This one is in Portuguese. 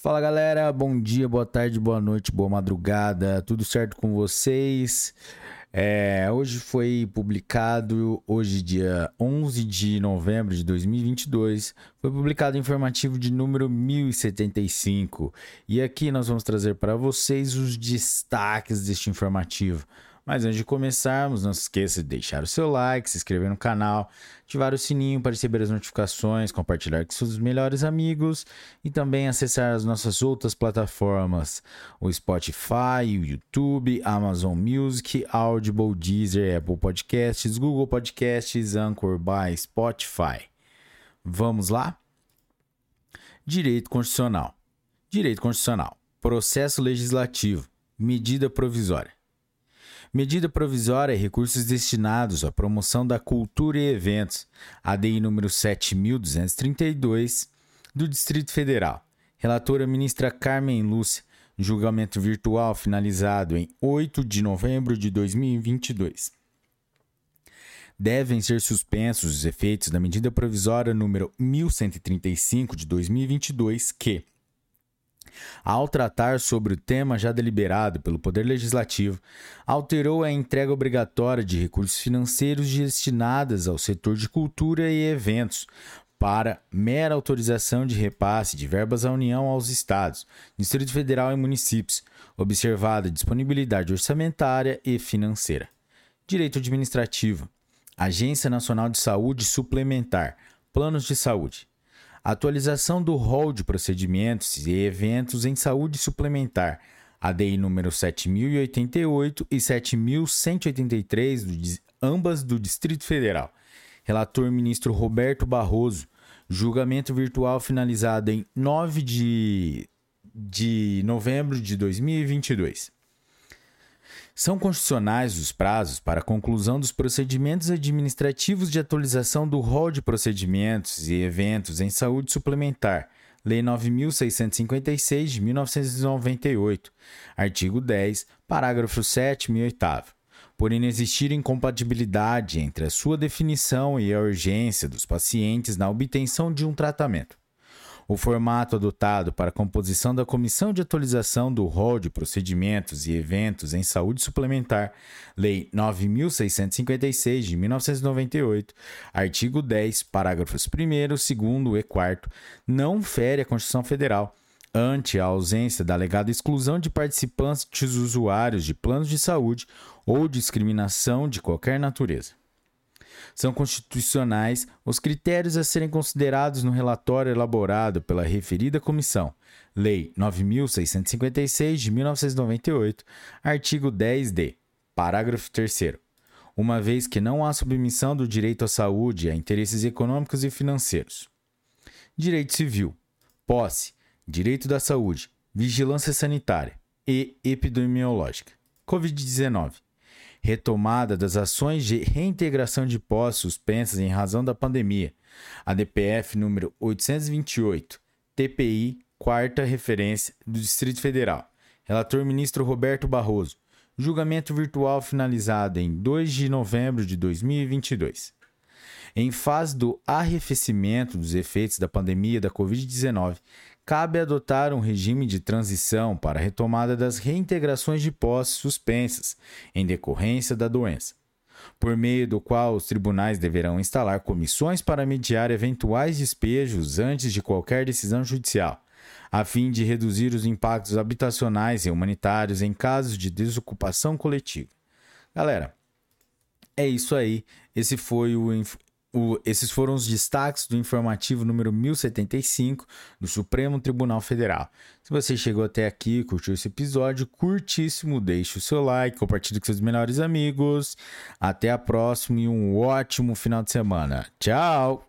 Fala galera, bom dia, boa tarde, boa noite, boa madrugada, tudo certo com vocês? É, hoje foi publicado, hoje dia 11 de novembro de 2022, foi publicado o informativo de número 1075 e aqui nós vamos trazer para vocês os destaques deste informativo. Mas antes de começarmos, não se esqueça de deixar o seu like, se inscrever no canal, ativar o sininho para receber as notificações, compartilhar com seus melhores amigos e também acessar as nossas outras plataformas, o Spotify, o YouTube, Amazon Music, Audible, Deezer, Apple Podcasts, Google Podcasts, Anchor by Spotify. Vamos lá? Direito Constitucional. Direito Constitucional. Processo Legislativo. Medida provisória. Medida provisória e recursos destinados à promoção da cultura e eventos, ADI número 7232, do Distrito Federal. Relatora ministra Carmen Lúcia, julgamento virtual finalizado em 8 de novembro de 2022. Devem ser suspensos os efeitos da medida provisória número 1135 de 2022 que ao tratar sobre o tema já deliberado pelo Poder Legislativo, alterou a entrega obrigatória de recursos financeiros destinados ao setor de cultura e eventos para mera autorização de repasse de verbas à União aos Estados, Distrito Federal e municípios, observada disponibilidade orçamentária e financeira. Direito Administrativo, Agência Nacional de Saúde Suplementar, Planos de Saúde. Atualização do rol de procedimentos e eventos em saúde suplementar, ADI número 7088 e 7183, ambas do Distrito Federal. Relator ministro Roberto Barroso. Julgamento virtual finalizado em 9 de, de novembro de 2022. São constitucionais os prazos para a conclusão dos procedimentos administrativos de atualização do rol de procedimentos e eventos em saúde suplementar, Lei 9.656 de 1998, artigo 10, parágrafo 7 e 8. Por inexistir incompatibilidade entre a sua definição e a urgência dos pacientes na obtenção de um tratamento. O formato adotado para a composição da Comissão de Atualização do Rol de Procedimentos e Eventos em Saúde Suplementar, Lei 9.656 de 1998, artigo 10, parágrafos 1, 2 e 4, não fere a Constituição Federal ante a ausência da alegada exclusão de participantes usuários de planos de saúde ou discriminação de qualquer natureza. São constitucionais os critérios a serem considerados no relatório elaborado pela referida comissão. Lei 9656 de 1998, artigo 10d, parágrafo 3 uma vez que não há submissão do direito à saúde a interesses econômicos e financeiros. Direito civil, posse, direito da saúde, vigilância sanitária e epidemiológica. Covid-19 retomada das ações de reintegração de postos suspensas em razão da pandemia, a DPF número 828, TPI, quarta referência do Distrito Federal. Relator ministro Roberto Barroso. Julgamento virtual finalizado em 2 de novembro de 2022. Em fase do arrefecimento dos efeitos da pandemia da Covid-19, cabe adotar um regime de transição para a retomada das reintegrações de posses suspensas em decorrência da doença, por meio do qual os tribunais deverão instalar comissões para mediar eventuais despejos antes de qualquer decisão judicial, a fim de reduzir os impactos habitacionais e humanitários em casos de desocupação coletiva. Galera, é isso aí. Esse foi o, o, esses foram os destaques do informativo número 1075 do Supremo Tribunal Federal. Se você chegou até aqui, curtiu esse episódio, curtíssimo, deixe o seu like, compartilhe com seus melhores amigos. Até a próxima e um ótimo final de semana. Tchau!